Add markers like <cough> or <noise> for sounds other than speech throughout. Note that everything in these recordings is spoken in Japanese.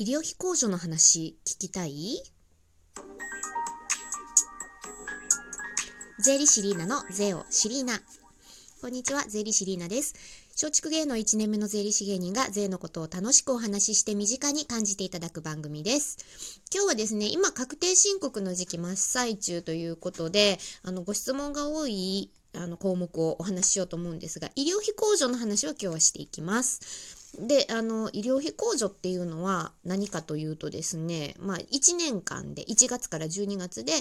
医療費控除の話聞きたい？税理士リーナの税をシリーナ。こんにちは、税理士リーナです。松竹芸能1年目の税理士芸人が税のことを楽しくお話しして身近に感じていただく番組です。今日はですね、今確定申告の時期真っ最中ということで、あの、ご質問が多いあの項目をお話ししようと思うんですが、医療費控除の話を今日はしていきます。で、あの、医療費控除っていうのは何かというとですね、まあ、1年間で、1月から12月で、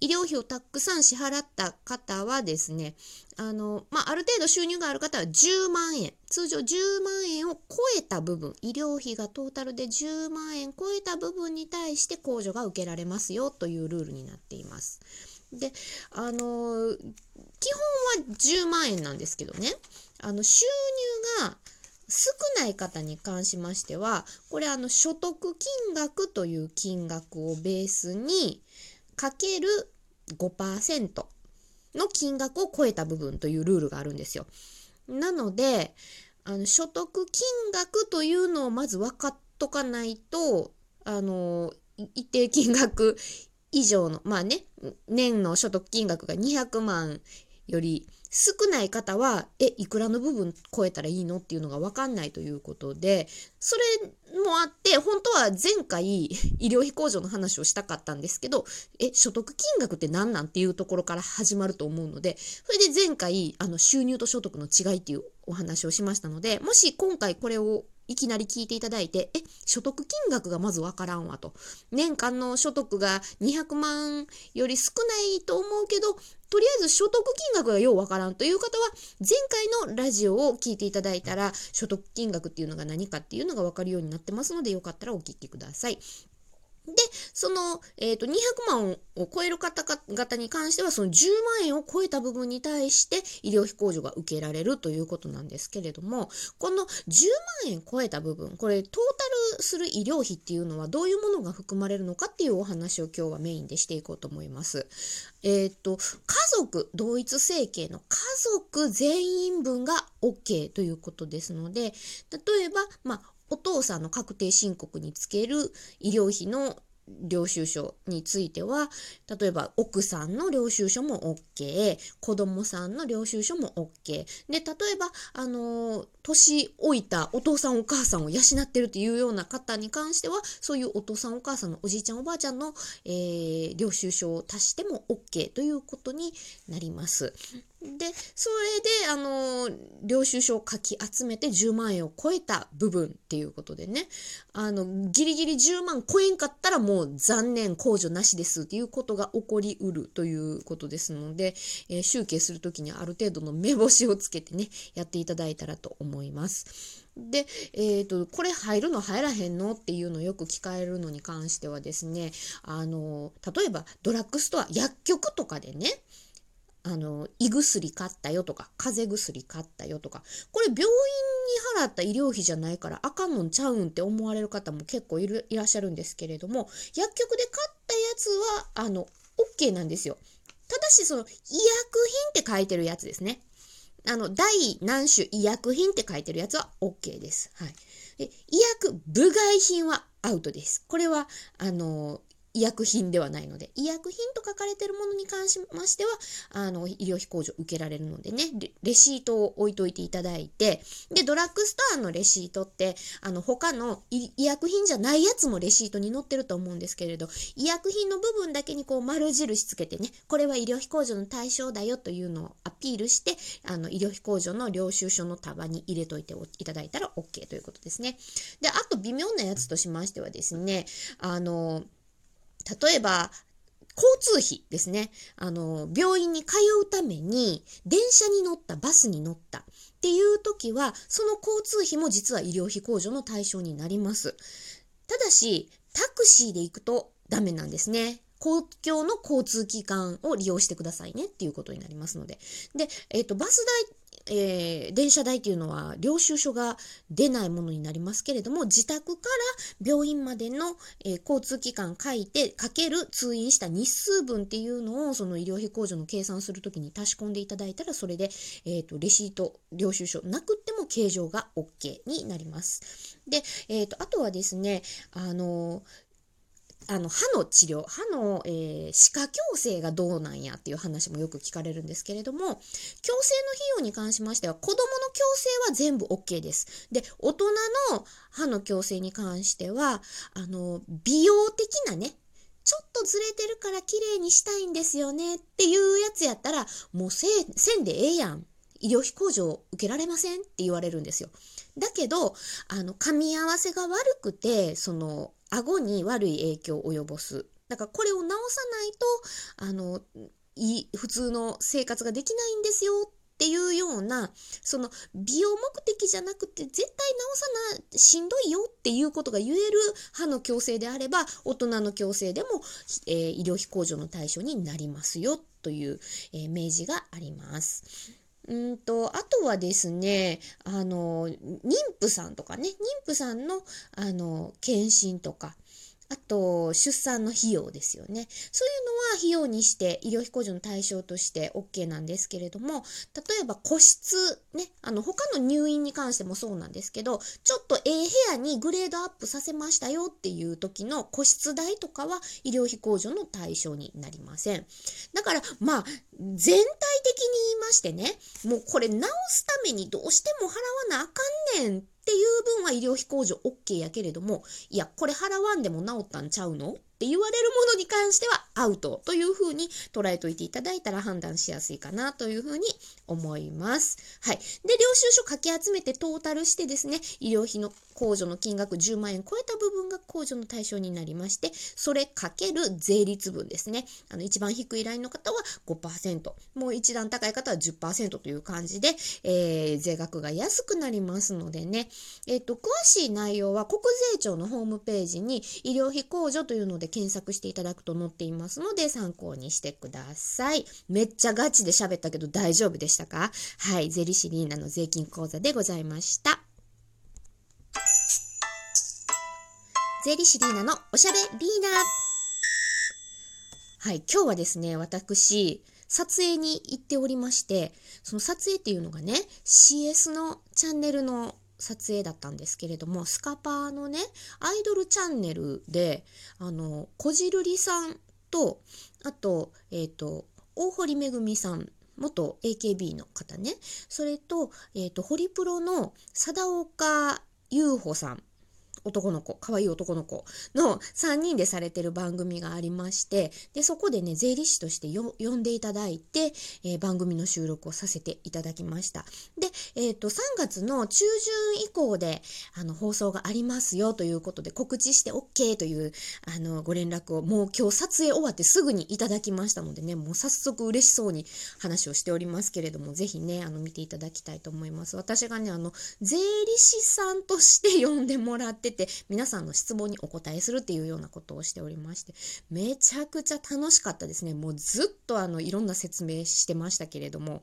医療費をたくさん支払った方はですね、あの、まあ、ある程度収入がある方は10万円、通常10万円を超えた部分、医療費がトータルで10万円超えた部分に対して控除が受けられますよというルールになっています。で、あの、基本は10万円なんですけどね、あの、収入が少ない方に関しましては、これあの所得金額という金額をベースにかける5%の金額を超えた部分というルールがあるんですよ。なので、あの所得金額というのをまず分かっとかないと、あの、一定金額以上の、まあね、年の所得金額が200万より少ない方は、え、いくらの部分超えたらいいのっていうのがわかんないということで、それもあって、本当は前回医療費控除の話をしたかったんですけど、え、所得金額って何なんっていうところから始まると思うので、それで前回、あの、収入と所得の違いっていうお話をしましたので、もし今回これをいきなり聞いていただいて、え、所得金額がまずわからんわと。年間の所得が200万より少ないと思うけど、とりあえず所得金額がようわからんという方は、前回のラジオを聞いていただいたら、所得金額っていうのが何かっていうのがわかるようになってますので、よかったらお聞きください。で、その、えっ、ー、と、200万を超える方々に関しては、その10万円を超えた部分に対して医療費控除が受けられるということなんですけれども、この10万円超えた部分、これ、トータルする医療費っていうのはどういうものが含まれるのかっていうお話を今日はメインでしていこうと思います。えっ、ー、と、家族、同一生計の家族全員分が OK ということですので、例えば、まあ、お父さんの確定申告につける医療費の領収書については、例えば奥さんの領収書も OK、子供さんの領収書も OK。で、例えば、あの、年老いたお父さんお母さんを養ってるというような方に関しては、そういうお父さんお母さんのおじいちゃんおばあちゃんの、えー、領収書を足しても OK ということになります。で、それで、あの、領収書を書き集めて10万円を超えた部分っていうことでね、あの、ギリギリ10万超えんかったらもう残念、控除なしですっていうことが起こりうるということですので、えー、集計するときにある程度の目星をつけてね、やっていただいたらと思います。で、えっ、ー、と、これ入るの入らへんのっていうのをよく聞かれるのに関してはですね、あの、例えばドラッグストア、薬局とかでね、あの、胃薬買ったよとか、風邪薬買ったよとか、これ病院に払った医療費じゃないからあかんのんちゃうんって思われる方も結構いるいらっしゃるんですけれども、薬局で買ったやつは、あの、OK なんですよ。ただし、その、医薬品って書いてるやつですね。あの、第何種医薬品って書いてるやつは OK です。はい。で医薬部外品はアウトです。これは、あの、医薬品ではないので、医薬品と書かれているものに関しましては、あの、医療費控除受けられるのでね、レシートを置いといていただいて、で、ドラッグストアのレシートって、あの、他の医薬品じゃないやつもレシートに載ってると思うんですけれど、医薬品の部分だけにこう丸印つけてね、これは医療費控除の対象だよというのをアピールして、あの、医療費控除の領収書の束に入れといていただいたら OK ということですね。で、あと微妙なやつとしましてはですね、あの、例えば、交通費ですね。あの、病院に通うために、電車に乗った、バスに乗ったっていう時は、その交通費も実は医療費控除の対象になります。ただし、タクシーで行くとダメなんですね。公共の交通機関を利用してくださいねっていうことになりますので。で、えっ、ー、と、バス代えー、電車代っていうのは領収書が出ないものになりますけれども、自宅から病院までの、えー、交通機関書いて、かける通院した日数分っていうのを、その医療費控除の計算するときに足し込んでいただいたら、それで、えっ、ー、と、レシート、領収書なくても計上が OK になります。で、えっ、と、あとはですね、あのあの歯の治療歯の、えー、歯科矯正がどうなんやっていう話もよく聞かれるんですけれども矯正の費用に関しましては子どもの矯正は全部 OK です。で大人の歯の矯正に関してはあの美容的なねちょっとずれてるから綺麗にしたいんですよねっていうやつやったらもうせせんでええやん医療費控除を受けられませんって言われるんですよ。だけどあの噛み合わせが悪くてその顎に悪い影響を及ぼす。だからこれを直さないと、あの、い普通の生活ができないんですよっていうような、その美容目的じゃなくて絶対直さな、しんどいよっていうことが言える歯の矯正であれば、大人の矯正でも、えー、医療費控除の対象になりますよという、えー、明示があります。うんと、あとはですね、あの、妊婦さんとかね、妊婦さんの、あの、検診とか、あと、出産の費用ですよね。そういうのは費用にして医療費控除の対象として OK なんですけれども、例えば個室、ね、あの、他の入院に関してもそうなんですけど、ちょっとええ部屋にグレードアップさせましたよっていう時の個室代とかは医療費控除の対象になりません。だから、まあ、全体的に言いしてね、もうこれ直すためにどうしても払わなあかんねんっていう分は医療費控除 OK やけれども、いや、これ払わんでも治ったんちゃうのって言われるものに関してはアウトというふうに捉えといていただいたら判断しやすいかなというふうに思います。はい。で、領収書かき集めてトータルしてですね、医療費の控除の金額10万円超えた部分が控除の対象になりまして、それかける税率分ですね。あの、一番低いラインの方は5%、もう一段高い方は10%という感じで、えー、税額が安くなりますのでね、えっ、ー、と、詳しい内容は国税庁のホームページに医療費控除というので検索していただくと載っていますので参考にしてください。めっちゃガチで喋ったけど大丈夫でしたか？はい、ゼリシリーナの税金講座でございました。税理士リーナのおしゃべリーナ。はい、今日はですね、私、撮影に行っておりまして、その撮影っていうのがね、CS のチャンネルの撮影だったんですけれども、スカパーのね、アイドルチャンネルで、あの、こじるりさんと、あと、えっ、ー、と、大堀めぐみさん、元 AKB の方ね、それと、えっ、ー、と、ホリプロの貞岡優穂さん男の子、可愛い男の子の3人でされてる番組がありまして、で、そこでね、税理士として呼んでいただいて、えー、番組の収録をさせていただきました。で、えっ、ー、と、3月の中旬以降で、あの、放送がありますよということで、告知して OK という、あの、ご連絡を、もう今日撮影終わってすぐにいただきましたのでね、もう早速嬉しそうに話をしておりますけれども、ぜひね、あの、見ていただきたいと思います。私がね、あの、税理士さんとして呼んでもらってて、皆さんの質問にお答えするっていうようなことをしておりまして、めちゃくちゃ楽しかったですね。もうずっとあの、いろんな説明してましたけれども、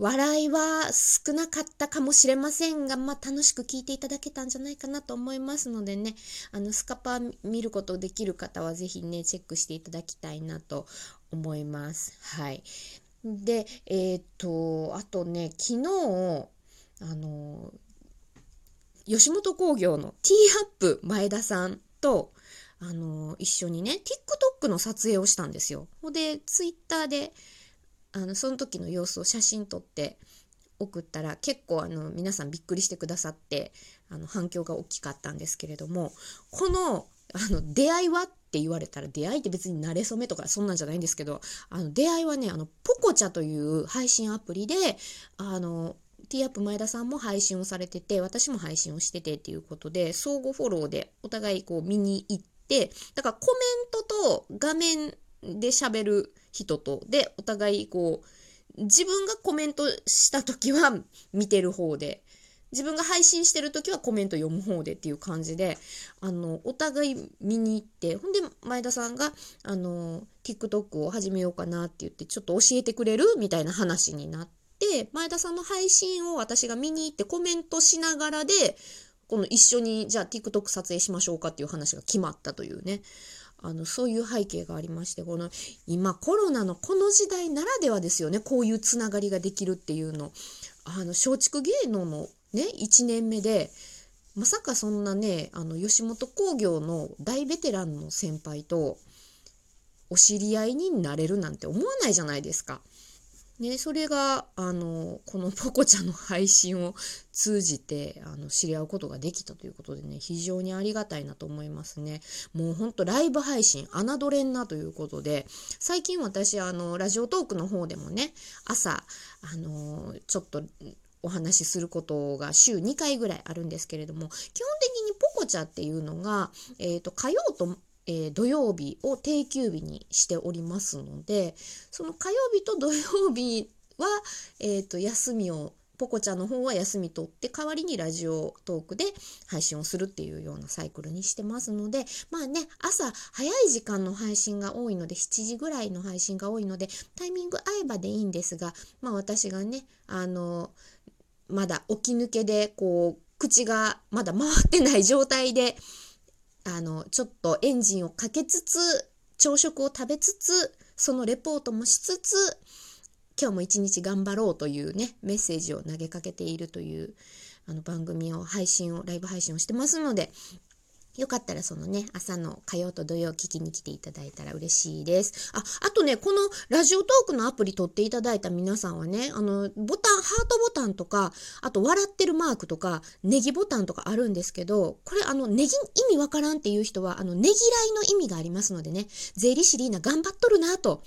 笑いは少なかったかもしれませんが、まあ、楽しく聞いていただけたんじゃないかなと思いますのでね、あの、スカパー見ることできる方はぜひね、チェックしていただきたいなと思います。はい。で、えっ、と、あとね、昨日、あの、吉本興業のティーアップ前田さんと、あの、一緒にね、TikTok の撮影をしたんですよ。ほで、Twitter で、あの、その時の様子を写真撮って送ったら、結構あの、皆さんびっくりしてくださって、あの、反響が大きかったんですけれども、この、あの、出会いはって言われたら、出会いって別に慣れ初めとかそんなんじゃないんですけど、あの、出会いはね、あの、ポコチャという配信アプリで、あの、ティーアップ前田さんも配信をされてて、私も配信をしててっていうことで、相互フォローでお互いこう見に行って、だからコメントと画面で喋る人とで、お互いこう、自分がコメントした時は <laughs> 見てる方で、自分が配信してる時はコメント読む方でっていう感じで、あの、お互い見に行って、ほんで、前田さんが、あの、TikTok を始めようかなって言って、ちょっと教えてくれるみたいな話になって、前田さんの配信を私が見に行ってコメントしながらでこの一緒にじゃあ TikTok 撮影しましょうかっていう話が決まったというね。あのそういう背景がありましてこの今コロナのこの時代ならではですよね。こういうつながりができるっていうの。あの松竹芸能のね1年目でまさかそんなねあの吉本興業の大ベテランの先輩とお知り合いになれるなんて思わないじゃないですか。ね、それがあのこのポコちゃんの配信を通じてあの知り合うことができたということでね非常にありがたいなと思いますね。もうほんとライブ配信侮れんなということで最近私あのラジオトークの方でもね朝あのちょっとお話しすることが週2回ぐらいあるんですけれども基本的にポコチャっていうのが、えーと、火曜とえー、土曜日を定休日にしておりますのでその火曜日と土曜日は、えーと、休みをポコちゃんの方は休み取って代わりにラジオトークで配信をするっていうようなサイクルにしてますのでまあね朝早い時間の配信が多いので7時ぐらいの配信が多いのでタイミング合えばでいいんですがまあ私がねあのまだ起き抜けでこう口がまだ回ってない状態であのちょっとエンジンをかけつつ朝食を食べつつそのレポートもしつつ今日も一日頑張ろうというねメッセージを投げかけているというあの番組を配信をライブ配信をしてますのでよかったらそのね、朝の火曜と土曜聞きに来ていただいたら嬉しいです。あ、あとね、このラジオトークのアプリ取っていただいた皆さんはね、あの、ボタン、ハートボタンとか、あと笑ってるマークとか、ネギボタンとかあるんですけど、これあの、ネギ意味わからんっていう人は、あの、ネギらいの意味がありますのでね、税理士リーナ頑張っとるなと、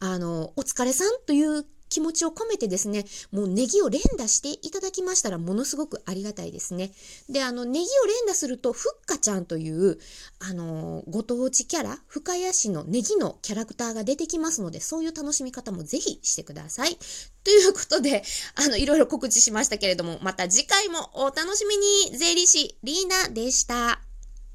あの、お疲れさんという気持ちを込めてですね、もうネギを連打していただきましたらものすごくありがたいですね。で、あの、ネギを連打すると、ふっかちゃんという、あの、ご当地キャラ、深谷市のネギのキャラクターが出てきますので、そういう楽しみ方もぜひしてください。ということで、あの、いろいろ告知しましたけれども、また次回もお楽しみに、税理士リーナでした。